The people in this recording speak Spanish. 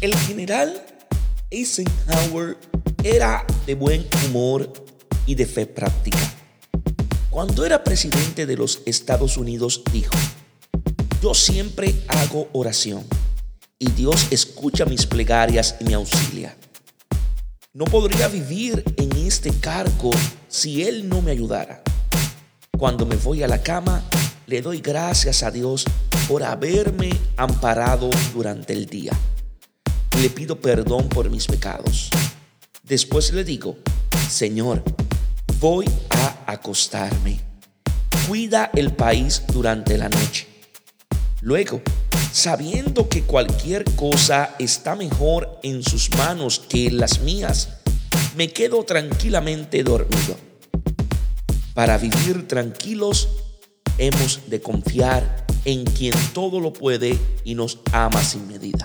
El general Eisenhower era de buen humor y de fe práctica. Cuando era presidente de los Estados Unidos dijo, yo siempre hago oración y Dios escucha mis plegarias y me auxilia. No podría vivir en este cargo si Él no me ayudara. Cuando me voy a la cama, le doy gracias a Dios por haberme amparado durante el día. Le pido perdón por mis pecados. Después le digo, Señor, voy a acostarme. Cuida el país durante la noche. Luego, sabiendo que cualquier cosa está mejor en sus manos que en las mías, me quedo tranquilamente dormido. Para vivir tranquilos, hemos de confiar en quien todo lo puede y nos ama sin medida.